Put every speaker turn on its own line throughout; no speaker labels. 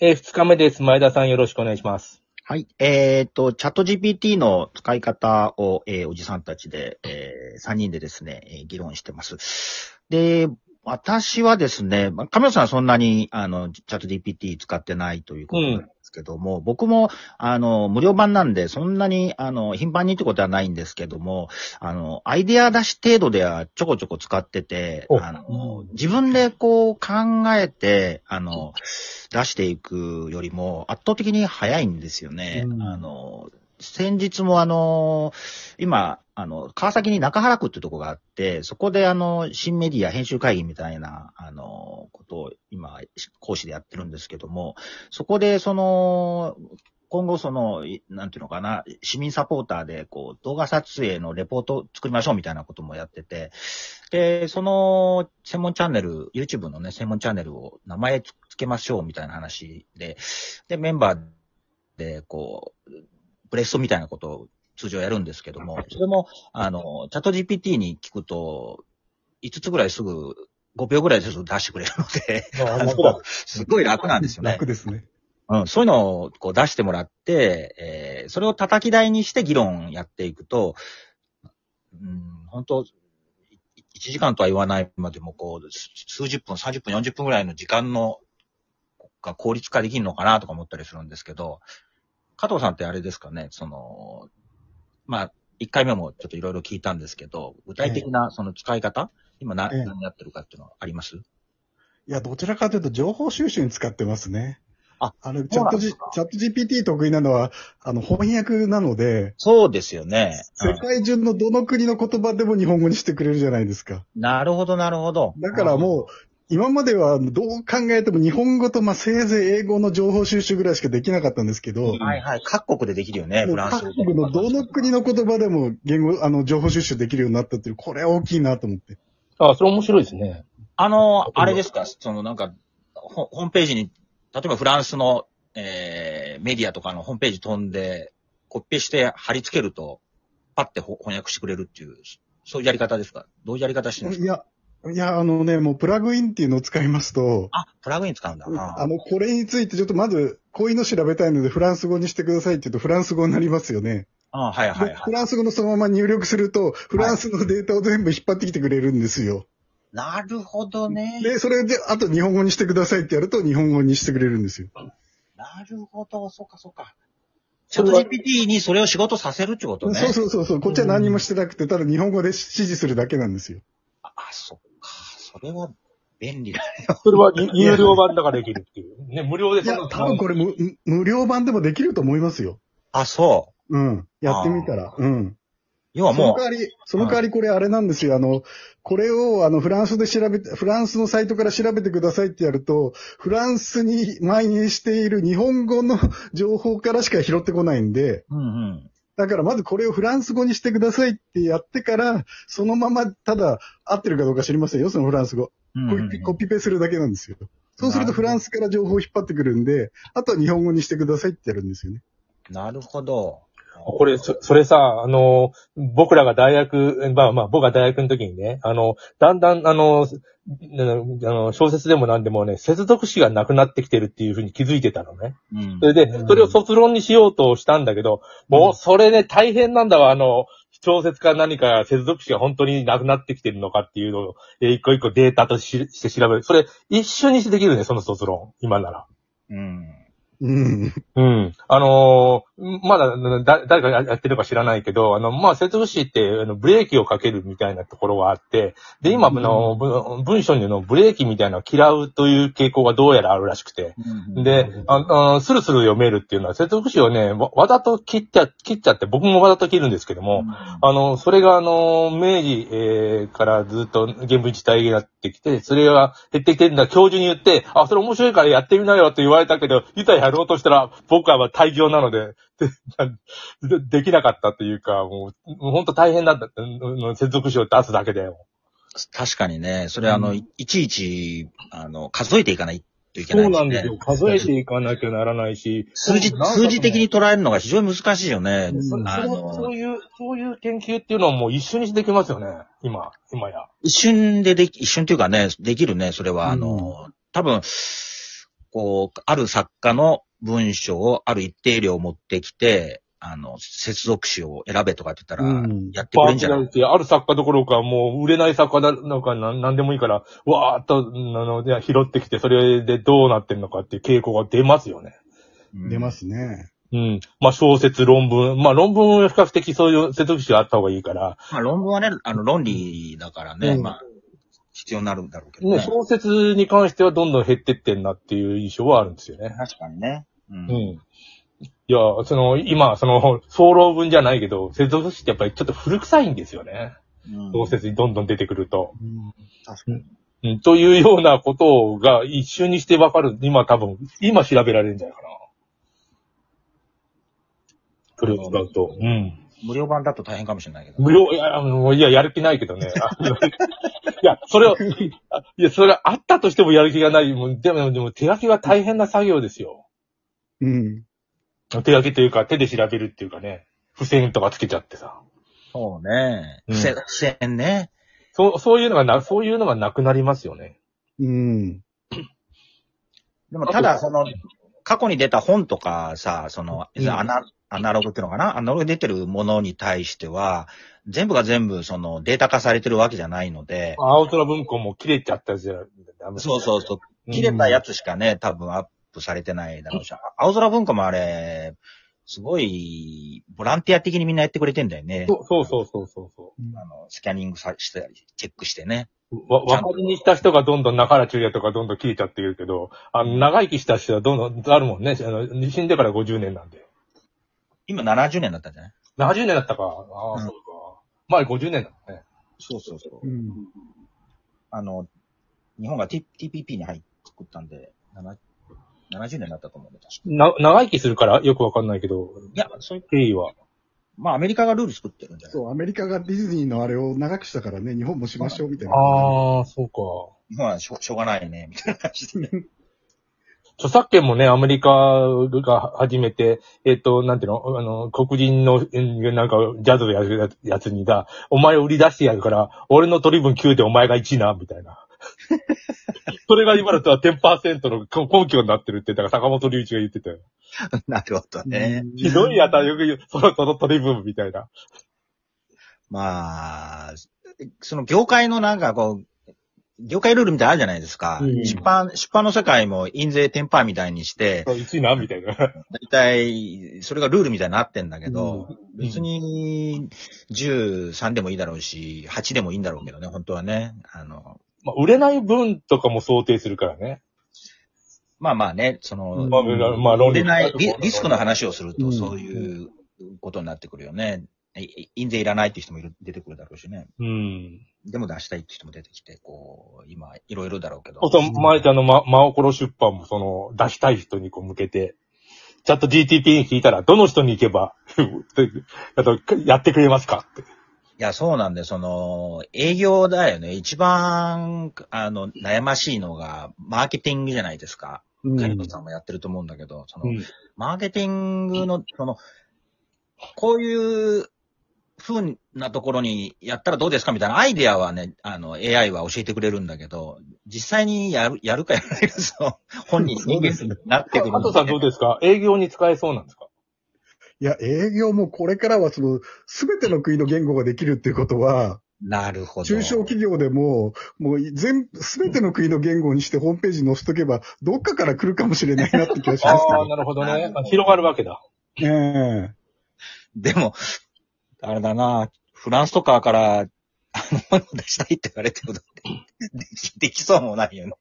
えー、二日目です。前田さんよろしくお願いします。
はい。えっ、と、チャット GPT の使い方を、えーおじさんたちで、え3人でですね、えー議論してます。で、私はですね、まあ亀尾さんはそんなに、あの、チャット GPT 使ってないということなんですけども、僕も、あの、無料版なんで、そんなに、あの、頻繁にってことはないんですけども、あの、アイデア出し程度ではちょこちょこ使ってて、
お。
あの、自分でこう考えて、あの、出していくよりも圧倒的に早いんですよね。
うん。
あの、先日もあの、今、あの、川崎に中原区ってとこがあって、そこであの、新メディア編集会議みたいな、あの、ことを今、講師でやってるんですけども、そこでその、今後その、なんていうのかな、市民サポーターで、こう、動画撮影のレポートを作りましょうみたいなこともやってて、で、その、専門チャンネル、YouTube のね、専門チャンネルを名前つけましょうみたいな話で、で、メンバーで、こう、ブレストみたいなことを通常やるんですけども、それも、あの、チャット GPT に聞くと、5つぐらいすぐ、5秒ぐらいですぐ出してくれるので、あの すごい楽なんですよね。
楽ですね。
うん、そういうのをこう出してもらって、えーそれを叩き台にして議論やっていくと、うん、本当1時間とは言わないまでも、こう、す数十分、30分、40分ぐらいの時間の、が効率化できるのかなとか思ったりするんですけど、加藤さんってあれですかね、その、まあ、1回目もちょっといろいろ聞いたんですけど、具体的なその使い方、今な、
ええ
何やってるかっていうのはあります？
いや、どちらかというと情報収集に使ってますね。
あ、
あの、チャット、G、チャット GPT 得意なのは、あの、翻訳なので、
そうですよね。うん
世界中のどの国の言葉でも日本語にしてくれるじゃないですか。
なるほど、なるほど。
だからもう、今まではどう考えても日本語と、まあ、せいぜい英語の情報収集ぐらいしかできなかったんですけど、
うん、はいはい。各国でできるよね、フランス
各国のどの国の言葉でも言語、あの、情報収集できるようになったっていう、これは大きいなと思って。
あ、それ面白いですね。
あの、あれですか、そのなんか、ホホームページに、例えばフランスの、えー、メディアとかのホームページ飛んで、コピペして貼り付けると、パッてほ翻訳してくれるっていう、そういうやり方ですか？どういうやり方してるんですか？
いや、いや、あのね、もうプラグインっていうのを使いますと、
あ、プラグイン使うんだ。
あの、これについてちょっとまず、こういうの調べたいのでフランス語にしてくださいって言うとフランス語になりますよね。
あはいはいはい。
でフランス語のそのまま入力すると、フランスのデータを全部引っ張ってきてくれるんですよ。
なるほどね。
で、それで、あと日本語にしてくださいってやると日本語にしてくれるんですよ。
なるほど、そうかそうか。チャット GPT にそれを仕事させるってことね。
そうそうそうそう。こっちは何もしてなくて、ただ日本語で指示するだけなんですよ。
あ、そっか。それは便利だね。
それは有有料版だからできるっていう。ね、無料で
いや多分これ無無料版でもできると思いますよ。
あ、そう。
うん。やってみたら。うん。
要はも
その代わり、その代わりこれあれなんですよ。あの、これをあのフランスで調べて、フランスのサイトから調べてくださいってやると、フランスに 蔓延している日本語の情報からしか拾ってこないんで、
う、うんうん。
だからまずこれをフランス語にしてくださいってやってから、そのままただ合ってるかどうか知りませんよ、そのフランス語。
うんうん
コピコピペするだけなんですよ。そうするとフランスから情報を引っ張ってくるんで、あとは日本語にしてくださいってやるんですよね。
なるほど。
これ、そそれさ、あの、僕らが大学、まあまあ、僕が大学の時にね、あの、だんだん、あの、あの小説でも何でもね、接続詞がなくなってきてるっていうふうに気づいてたのね。
うん
それで、それを卒論にしようとしたんだけど、もうそれね、大変なんだわ、あの、小説か何か接続詞が本当になくなってきてるのかっていうのを、えー一個一個データとしして調べる。それ、一緒にしてできるね、その卒論。今なら。
うん。
うん。
うん。あのーまだ、だ、誰がやってるか知らないけど、あの、まあ、接続詞って、あの、ブレーキをかけるみたいなところがあって、で、今、あの、ぶ文章にのブレーキみたいなのを嫌うという傾向がどうやらあるらしくて、で、ああスルスル読めるっていうのは、接続詞をね、わわざと切っちゃ、切っちゃって、僕もわざと切るんですけども、あの、それがあの、明治、えーからずっと原文一体になってきて、それが減ってきてるんだ、教授に言って、あ、それ面白いからやってみなよって言われたけど、いざやろうとしたら、僕は退業なので、でできなかったっていうか、もう、もう本当大変だった、うん接続詞を出すだけで。
確かにね、それあの、
うん
いいちいち、あの、数えていかないといけ
そう
ない
なんですよ。数えていかなきゃならないし。
数字、数字的に捉えるのが非常に難しいよね。
うん
そう
の、
いう、そういう研究っていうのはもう一緒にできますよね。今、今や。
一瞬ででき、一瞬っていうかね、できるね、それは。あ
うん
の、多分、こう、ある作家の文章をある一定量持ってきて、あの、接続詞を選べとかって言ったら、
うん
やってくれんじゃない？
ティーして、ある作家どころか、もう売れない作家だなんかなんなんでもいいから、わーっと、あの、拾ってきて、それでどうなってんのかっていう傾向が出ますよね。
出ま。すね。
うん。まあ小説、論文。まあ論文は比較的そういう接続詞があった方がいいから、
まあ論文はね、あの論理だからね、
うん
まあ、必要になるんだろうけど
ね、
ね。
小説に関してはどんどん減ってってんなっていう印象はあるんですよね。
確かにね。う。
うんん。いや、その、今、その、総論文じゃないけど、接続詞ってやっぱりちょっと古臭いんですよね。
うん
小説にどんどん出てくると。
確かに。
うん、というようなことが一瞬にしてわかる。今多分、今調べられるんじゃないかな。それを使うと。うん。
無料版だと大変かもしれないけど。
無料、いや、あのいや、やる気ないけどね。あのいや、それを、あいや、それあったとしてもやる気がない。もうでも、でも手書きは大変な作業ですよ。
うん。
手書きというか、手で調べるっていうかね。付箋とかつけちゃってさ。
そうね。
うん
付箋、付箋ね。
そう、そういうのがな、そういうのがなくなりますよね。
うん。
でもただ、その、過去に出た本とかさ、その、
うん。
アナアナログっていうのかな？アナログで出てるものに対しては、全部が全部そのデータ化されてるわけじゃないので、
青空文庫も切れちゃったじゃダメ
そうそうそう。
うん。
切れたやつしかね、多分アップされてないだろうし、青空文庫もあれ、すごい、ボランティア的にみんなやってくれてんだよね。
そうそうそうそうそうそ
あの、スキャニングさしたり、チェックしてね。
う。わ、若手にした人がどんどん中原中也とかどんどん切れちゃってるけど、あの、長生きした人はどんどんあるもんね。あの、死んでから50年なんで。
今70年だったんじゃない
？70年だったか。ああ、
うん
そうか。前50年だね。
そうそうそう
う。ん。
あの、日本が T- TPP に入って作ったんで、7 70年だったと思うんで、確か
な、長生きするからよくわかんないけど、
いや、そういう、
経緯は。
まあアメリカがルール作ってるんじゃない？
そう、アメリカがディズニーのあれを長くしたからね、日本もしましょうみたいな。
ああ、そうか。
日本はしょしょうがないね、みたいな感じで。
著作権もね、アメリカが始めて、えっ、と、なんていうの？あの、黒人の、うんなんか、ジャズをやるやつにだ、お前を売り出してやるから、俺の取り分9でお前が1な、みたいな。それが今だとは10%の根拠になってるって、だから坂本龍一が言ってたよ。
なるほどね。
ひどいやたらよく言う、その、その取り分みたいな。
まあ、その業界のなんかこう、業界ルールみたいなのあるじゃないですか。
うん
出版、出版の世界も印税10%みたいにして、
1な、みたいな。
だいたい、それがルールみたいになってんだけど、
うん
別に、13でもいいだろうし、8でもいいんだろうけどね、本当はね。あの、
まあ、売れない分とかも想定するからね。
まあまあね、その、
まあ、まあ、論理
売れないリ、リスクの話をすると、
うん
そういうことになってくるよね。い印税いらないって人もいる出てくるだろうしね。
うん。
でも出したいって人も出てきて、こう、今、いろいろだろうけど。
あと、前ちゃんのま、真心出版もその、出したい人にこう向けて、ちゃんと GTP に聞いたら、どの人に行けば、あと、やってくれますかって。
いや、そうなんで、その、営業だよね。一番、あの、悩ましいのが、マーケティングじゃないですか。
うん
カリトさんもやってると思うんだけど、その、
うん。
マーケティングの、その、こういう風なところにやったらどうですかみたいなアイデアはね、あの、AI は教えてくれるんだけど、実際にやる、やるかやらないか、その、本人人間になってくるんで。
あとさんどうですか？営業に使えそうなんですか？
いや、営業もこれからはその、すべての国の言語ができるっていうことは、
なるほど。
中小企業でも、もう全部、すべての国の言語にしてホームページに載せとけば、どっかから来るかもしれないなって気がし
あ
ますけ
あ、なるほどね。まあ広がるわけだ。
ど。ええ
でも、あれだな、フランスとかから、あの、もの出したいって言われても、できできそうもないよね。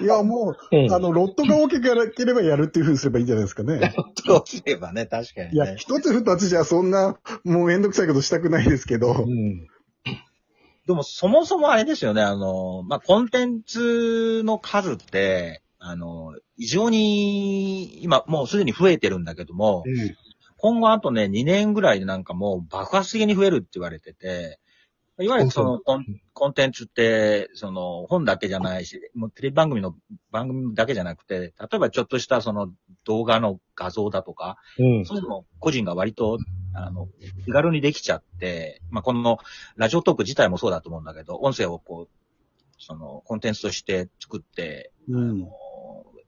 いや、も
うん
う、あの、ロットが大きければやるっていうふうにすればいいんじゃないですかね。
どうすればね、確かに
いや、
ね。
一つ二つじゃそんな、もうめんどくさいことしたくないですけど。
うん。
でも、そもそもあれですよね、あの、まあ、コンテンツの数って、あの、異常に、今、もうすでに増えてるんだけども、今後あとね、2年ぐらいでなんかもう爆発的に増えるって言われてて、いわゆるそのコンコンテンツって、その本だけじゃないし、もうテレビ番組の番組だけじゃなくて、例えばちょっとしたその動画の画像だとか、
うん。
そういうのも個人が割と、あの、気軽にできちゃって、まあ、このラジオトーク自体もそうだと思うんだけど、音声をこう、その、コンテンツとして作って、
うん。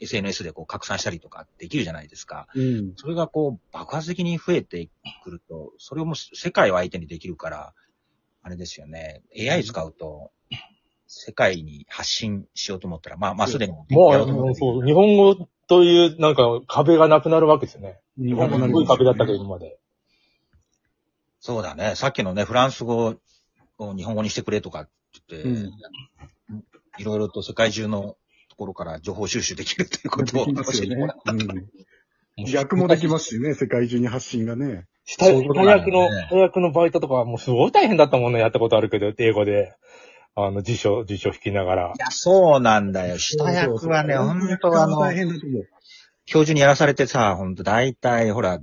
SNS でこう拡散したりとかできるじゃないですか。
うん。
それがこう爆発的に増えてくると、それをもう世界を相手にできるから、あれですよね。AI 使うと、世界に発信しようと思ったら、まあまあすでに。
もう、もうそう、日本語という、なんか壁がなくなるわけですよね。日
日
本語すごい壁だったけど、今まで。
そうだね。さっきのね、フランス語を日本語にしてくれとかって言って、いろいろと世界中のところから情報収集できるということを教えてもらっ。
うん。逆もできますしね、世界中に発信がね。
下
そういうことなんだ
訳
よね
の、下訳のバイトとかはもうすごい大変だったもんね、やったことあるけど、英語で。あの、辞書、辞書引きながら
い。や、そうなんだよ。下訳はね、本当あの、
大変だと思う。
教授にやらされてさ、本当大体、ほら、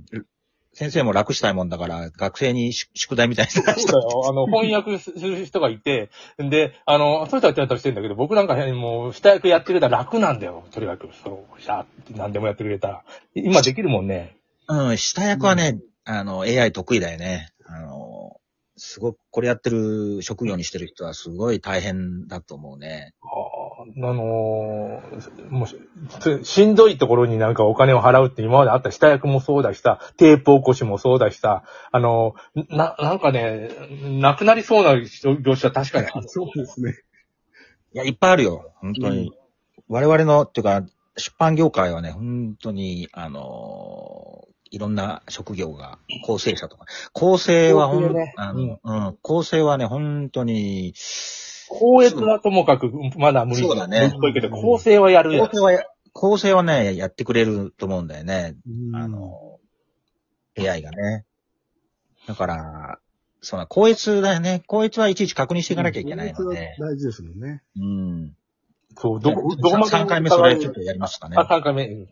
先生も楽したいもんだから、学生に宿宿題みたいにさ
そうだよ。あの、翻訳する人がいて、で、あの、そういう人はちゃんとしてるんだけど、僕なんかもう、下役やってくれたら楽なんだよ。とにかく、そう、シャーって何でもやってくれたら。今できるもんね。
うん、下役はね、あの、AI 得意だよね。あの、すごく、これやってる職業にしてる人はすごい大変だと思うね。
あーあのーもうし、つしんどいところになんかお金を払うって今まであった下役もそうだしさ、テープ起こしもそうだしさ、あのーな、なんかね、なくなりそうな業種は確かにある。
そうですね。
いや、いっぱいあるよ。本当に。我々の、っていうか、出版業界はね、本当に、あのいろんな職業が、構成者とか。構成はほん、
構成ね
あの、うん、構成はね、本当に、
公越はともかく、まだ無理
そうだね
無理っぽいけど、構成はやるやん
構成はや、構成はね、やってくれると思うんだよね。
うん
あ、の、AI がね。だから、その、校閲だよね。校閲はいちいち確認していかなきゃいけないので。
大事ですもんね。
うん。
そう、どこ、どこまで
3回目それちょっとやりましたね。
あ、3回目。